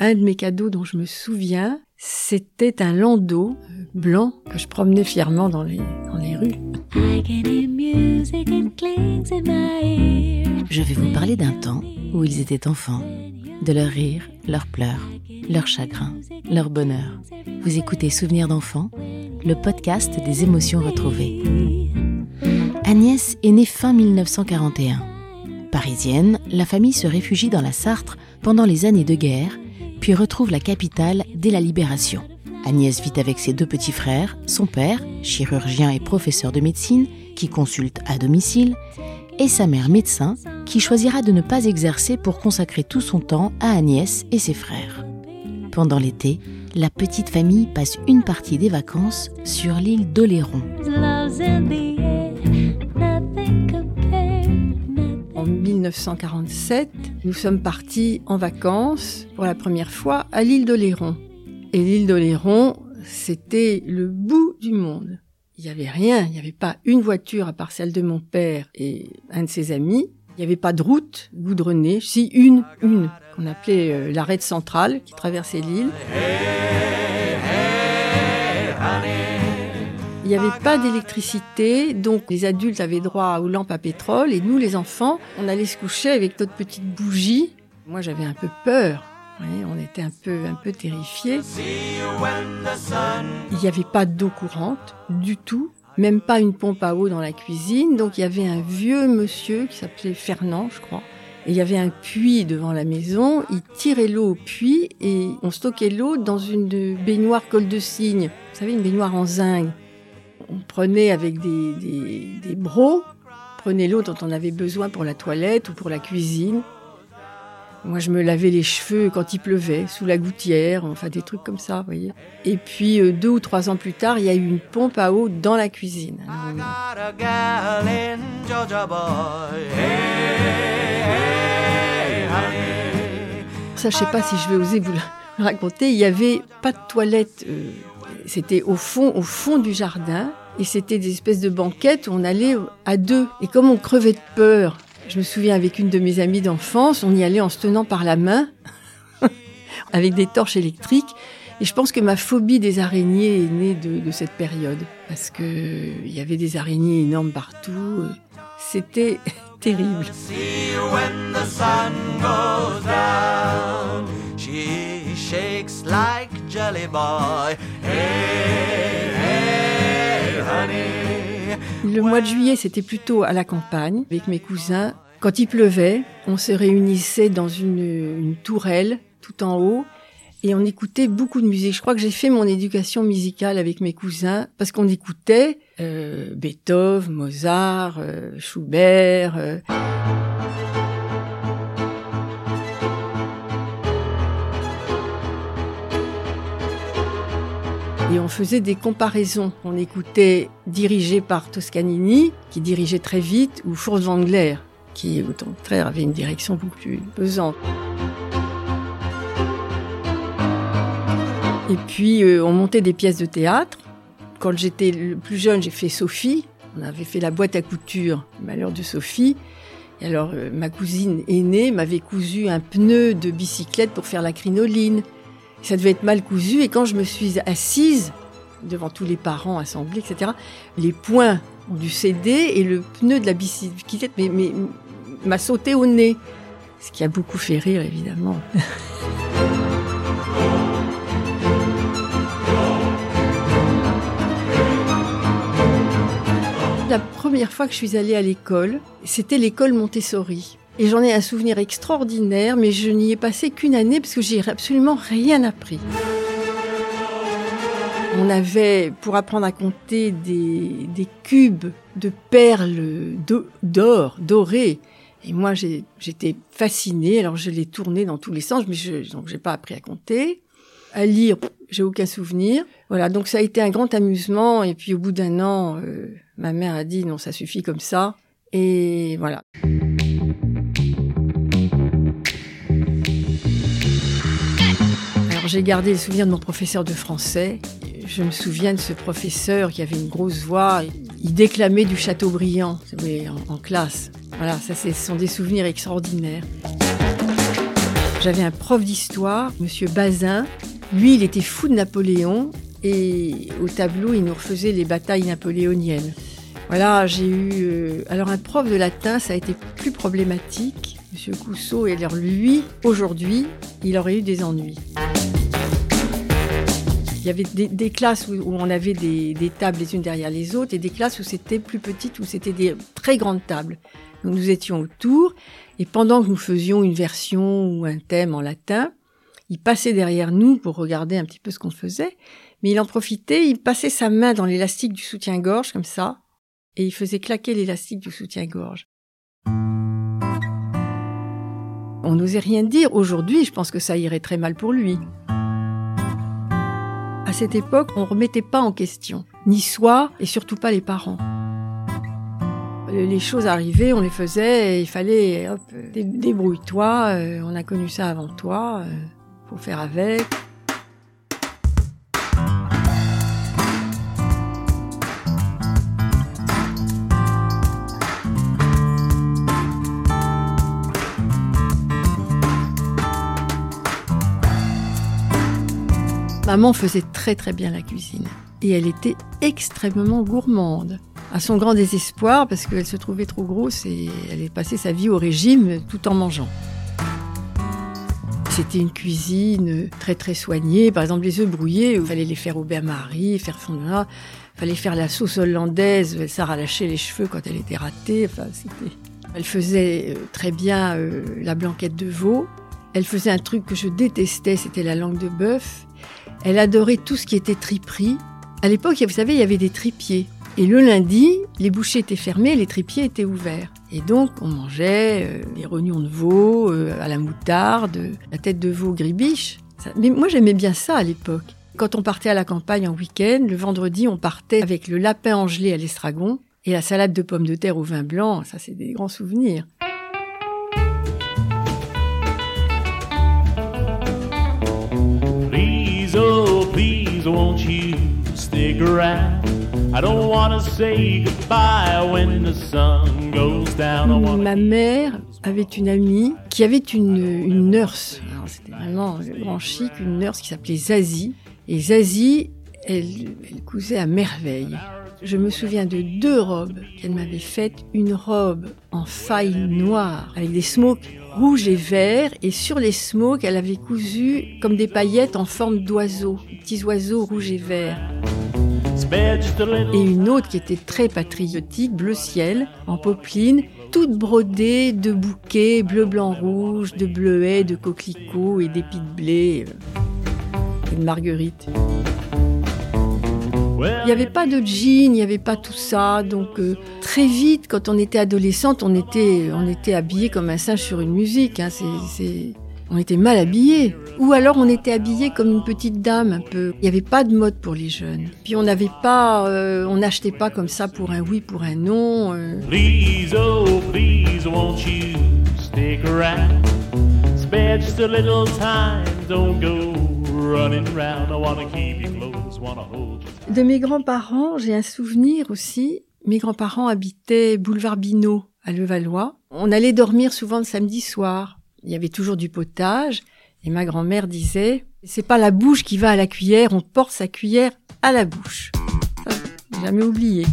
Un de mes cadeaux dont je me souviens, c'était un landau euh, blanc que je promenais fièrement dans les, dans les rues. Je vais vous parler d'un temps où ils étaient enfants, de leurs rires, leurs pleurs, leurs chagrins, leur bonheur. Vous écoutez Souvenirs d'enfants, le podcast des émotions retrouvées. Agnès est née fin 1941. Parisienne, la famille se réfugie dans la Sarthe pendant les années de guerre, retrouve la capitale dès la libération. Agnès vit avec ses deux petits frères, son père, chirurgien et professeur de médecine, qui consulte à domicile, et sa mère médecin, qui choisira de ne pas exercer pour consacrer tout son temps à Agnès et ses frères. Pendant l'été, la petite famille passe une partie des vacances sur l'île d'Oléron. 1947, nous sommes partis en vacances pour la première fois à l'île d'Oléron. Et l'île d'Oléron, c'était le bout du monde. Il n'y avait rien, il n'y avait pas une voiture à part celle de mon père et un de ses amis. Il n'y avait pas de route goudronnée, si une, une, qu'on appelait euh, l'arrêt centrale qui traversait l'île. Il n'y avait pas d'électricité, donc les adultes avaient droit aux lampes à pétrole et nous, les enfants, on allait se coucher avec notre petite bougie. Moi, j'avais un peu peur. on était un peu, un peu terrifiés. Il n'y avait pas d'eau courante du tout, même pas une pompe à eau dans la cuisine. Donc il y avait un vieux monsieur qui s'appelait Fernand, je crois. Et il y avait un puits devant la maison. Il tirait l'eau au puits et on stockait l'eau dans une baignoire col de cygne. Vous savez, une baignoire en zinc on prenait avec des, des, des brocs, prenait l'eau dont on avait besoin pour la toilette ou pour la cuisine. Moi, je me lavais les cheveux quand il pleuvait, sous la gouttière, enfin des trucs comme ça, vous voyez. Et puis, euh, deux ou trois ans plus tard, il y a eu une pompe à eau dans la cuisine. Ça, je sais pas si je vais oser vous le raconter. Il y avait pas de toilette. Euh, c'était au fond, au fond du jardin. Et c'était des espèces de banquettes où on allait à deux. Et comme on crevait de peur, je me souviens avec une de mes amies d'enfance, on y allait en se tenant par la main, avec des torches électriques. Et je pense que ma phobie des araignées est née de, cette période. Parce que il y avait des araignées énormes partout. C'était terrible. Le mois de juillet, c'était plutôt à la campagne, avec mes cousins. Quand il pleuvait, on se réunissait dans une, tourelle tout en haut et on écoutait beaucoup de musique. Je crois que j'ai fait mon éducation musicale avec mes cousins parce qu'on écoutait euh, Beethoven, Mozart, euh, Schubert. Euh. Et on faisait des comparaisons. On écoutait dirigé par Toscanini, qui dirigeait très vite, ou Furtwängler, qui au contraire avait une direction beaucoup plus pesante. Et puis euh, on montait des pièces de théâtre. Quand j'étais le plus jeune, j'ai fait Sophie. On avait fait la boîte à couture, malheur de Sophie. Et alors euh, ma cousine aînée m'avait cousu un pneu de bicyclette pour faire la crinoline. Ça devait être mal cousu. Et quand je me suis assise devant tous les parents assemblés, etc., les poings ont dû céder et le pneu de la bicyclette m'a sauté au nez. Ce qui a beaucoup fait rire, évidemment. La première fois que je suis allée à l'école, c'était l'école Montessori. Et j'en ai un souvenir extraordinaire, mais je n'y ai passé qu'une année parce que j'ai absolument rien appris. On avait, pour apprendre à compter, des, cubes de perles d'or, dorées. Et moi, j'étais fascinée. Alors, je les tournais dans tous les sens, mais je, donc j'ai pas appris à compter. À lire, j'ai aucun souvenir. Voilà, donc ça a été un grand amusement. Et puis, au bout d'un an, euh, ma mère a dit non, ça suffit comme ça. Et voilà. J'ai gardé le souvenir de mon professeur de français. Je me souviens de ce professeur qui avait une grosse voix. Il déclamait du Châteaubriand en, en classe. Voilà, ça, ce sont des souvenirs extraordinaires. J'avais un prof d'histoire, Monsieur Bazin. Lui, il était fou de Napoléon et au tableau, il nous refaisait les batailles napoléoniennes. Voilà, j'ai eu. euh, alors, un prof de latin, ça a été plus problématique, Monsieur Cousseau. Et alors, lui, aujourd'hui, il aurait eu des ennuis. Y avait des, classes où, on avait des, des tables les unes derrière les autres et des classes où c'était plus petite, où c'était des très grandes tables. Donc nous étions autour et pendant que nous faisions une version ou un thème en latin, il passait derrière nous pour regarder un petit peu ce qu'on faisait, mais il en profitait, il passait sa main dans l'élastique du soutien-gorge comme ça et il faisait claquer l'élastique du soutien-gorge. On n'osait rien dire. Aujourd'hui, je pense que ça irait très mal pour lui. À cette époque, on ne remettait pas en question, ni soi et surtout pas les parents. Les choses arrivaient, on les faisait, il fallait, hop, dé- débrouille-toi, euh, on a connu ça avant toi, euh, faut faire avec. Maman faisait très très bien la cuisine et elle était extrêmement gourmande. À son grand désespoir, parce qu'elle se trouvait trop grosse et elle passé sa vie au régime tout en mangeant. C'était une cuisine très très soignée. Par exemple, les œufs brouillés, il fallait les faire au bain-marie, faire fondre là. Il fallait faire la sauce hollandaise. Ça arrachait les cheveux quand elle était ratée. Enfin, c'était... Elle faisait euh, très bien euh, la blanquette de veau. Elle faisait un truc que je détestais, c'était la langue de bœuf. Elle adorait tout ce qui était triperie. À l'époque, vous savez, il y avait des tripiers. Et le lundi, les bouchées étaient fermées, les tripiers étaient ouverts. Et donc, on mangeait euh, des rognons de veau euh, à la moutarde, la tête de veau gribiche. Mais moi, j'aimais bien ça à l'époque. Quand on partait à la campagne en week-end, le vendredi, on partait avec le lapin angelé à l'estragon et la salade de pommes de terre au vin blanc. Ça, c'est des grands souvenirs. Won't you stick around? I don't want to say goodbye when the sun goes down. Ma mère avait une amie qui avait une, une nurse. C'était vraiment grand chic, une nurse qui s'appelait Zazie. Et Zazie, elle, elle cousait à merveille. Je me souviens de deux robes qu'elle m'avait faites. Une robe en faille noire avec des smokes rouges et verts. Et sur les smokes, elle avait cousu comme des paillettes en forme d'oiseaux. Petits oiseaux rouges et verts et une autre qui était très patriotique, bleu ciel, en popeline, toute brodée de bouquets bleu, blanc, rouge, de bleuets, de coquelicots et d'épis de blé euh, et de marguerites. Il n'y avait pas de jean, il n'y avait pas tout ça, donc euh, très vite, quand on était adolescente, on était, on était habillé comme un singe sur une musique. Hein, c'est, on était mal habillés. Ou alors on était habillé comme une petite dame un peu. Il n'y avait pas de mode pour les jeunes. Puis on n'avait pas, euh, on n'achetait pas comme ça pour un oui, pour un non. euh. Please, oh, please, won't you stick around? Spare just a little time. Don't go De mes grands-parents, j'ai un souvenir aussi. Mes grands-parents habitaient boulevard Binot à Levallois. On allait dormir souvent le samedi soir. Il y avait toujours du potage. Et ma grand-mère disait, c'est pas la bouche qui va à la cuillère, on porte sa cuillère à la bouche. Jamais oublié.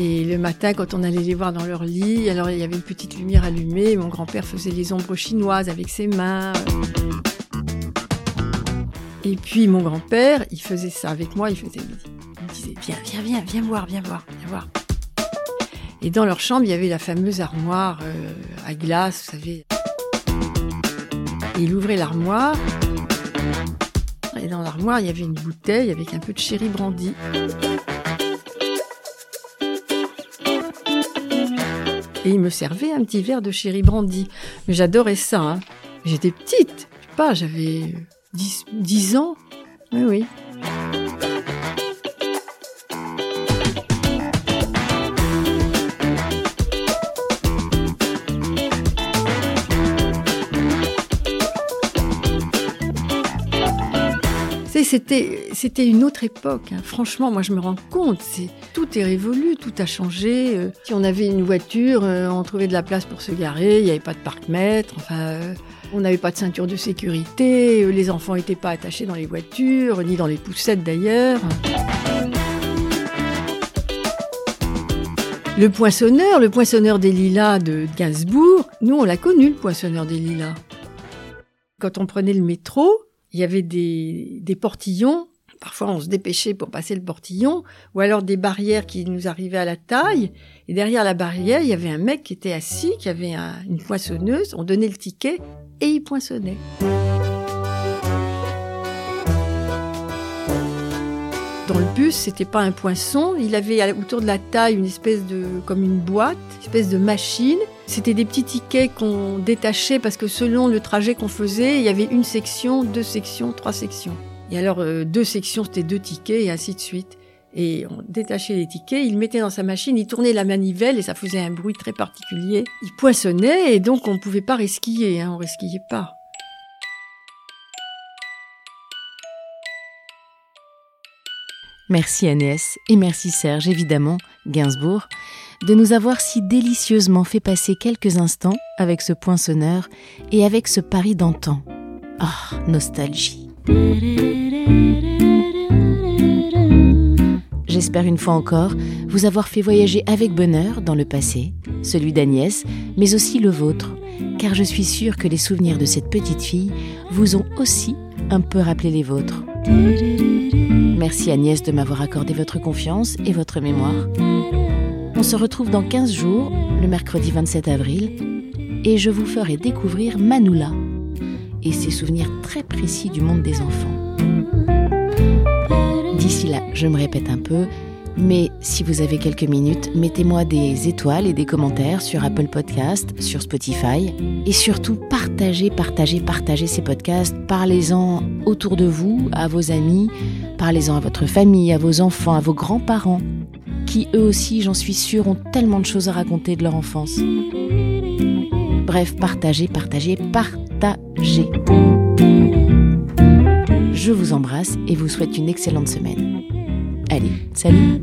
Et le matin, quand on allait les voir dans leur lit, alors il y avait une petite lumière allumée. Mon grand-père faisait les ombres chinoises avec ses mains. Et puis mon grand-père, il faisait ça avec moi. Il faisait, il me disait, viens, viens, viens, viens voir, viens voir, viens voir. Et dans leur chambre, il y avait la fameuse armoire euh, à glace, vous savez. Il ouvrait l'armoire. Et dans l'armoire, il y avait une bouteille avec un peu de sherry brandy. Et il me servait un petit verre de sherry brandy. Mais j'adorais ça. hein. J'étais petite. Je sais pas, j'avais 10, 10 ans. Oui, oui. C'était c'était une autre époque. hein. Franchement, moi je me rends compte, tout est révolu, tout a changé. Euh, si on avait une voiture, euh, on trouvait de la place pour se garer, il n'y avait pas de parc-mètre, enfin euh, on n'avait pas de ceinture de sécurité, les enfants n'étaient pas attachés dans les voitures, ni dans les poussettes d'ailleurs. Le poinçonneur, le poinçonneur des lilas de Gainsbourg, nous on l'a connu le poinçonneur des lilas. Quand on prenait le métro, il y avait des, portillons. Parfois, on se dépêchait pour passer le portillon, ou alors des barrières qui nous arrivaient à la taille. Et derrière la barrière, il y avait un mec qui était assis, qui avait un- une poinçonneuse. On donnait le ticket et il poinçonnait. Dans le bus, c'était pas un poinçon. Il avait autour de la taille une espèce de, comme une boîte, une espèce de machine. C'était des petits tickets qu'on détachait parce que selon le trajet qu'on faisait, il y avait une section, deux sections, trois sections. Et alors, euh, deux sections, c'était deux tickets et ainsi de suite. Et on détachait les tickets, il mettait dans sa machine, il tournait la manivelle et ça faisait un bruit très particulier. Il poinçonnait et donc on ne pouvait pas resquiller, hein, on resquillait pas. Merci Agnès et merci Serge, évidemment, Gainsbourg, de nous avoir si délicieusement fait passer quelques instants avec ce poinçonneur et avec ce Paris d'antan. Ah, nostalgie. J'espère une fois encore vous avoir fait voyager avec bonheur dans le passé, celui d'Agnès, mais aussi le vôtre, car je suis sûre que les souvenirs de cette petite fille vous ont aussi un peu rappelé les vôtres. Merci Agnès de m'avoir accordé votre confiance et votre mémoire. On se retrouve dans 15 jours, le mercredi 27 avril, et je vous ferai découvrir Manoula et ses souvenirs très précis du monde des enfants. D'ici là, je me répète un peu, mais si vous avez quelques minutes, mettez-moi des étoiles et des commentaires sur Apple Podcast, sur Spotify, et surtout partagez, partagez, partagez ces podcasts, parlez-en autour de vous, à vos amis, parlez-en à votre famille, à vos enfants, à vos grands-parents, qui eux aussi, j'en suis sûre, ont tellement de choses à raconter de leur enfance. Bref, partagez, partagez, partagez. Je vous embrasse et vous souhaite une excellente semaine. Allez, salut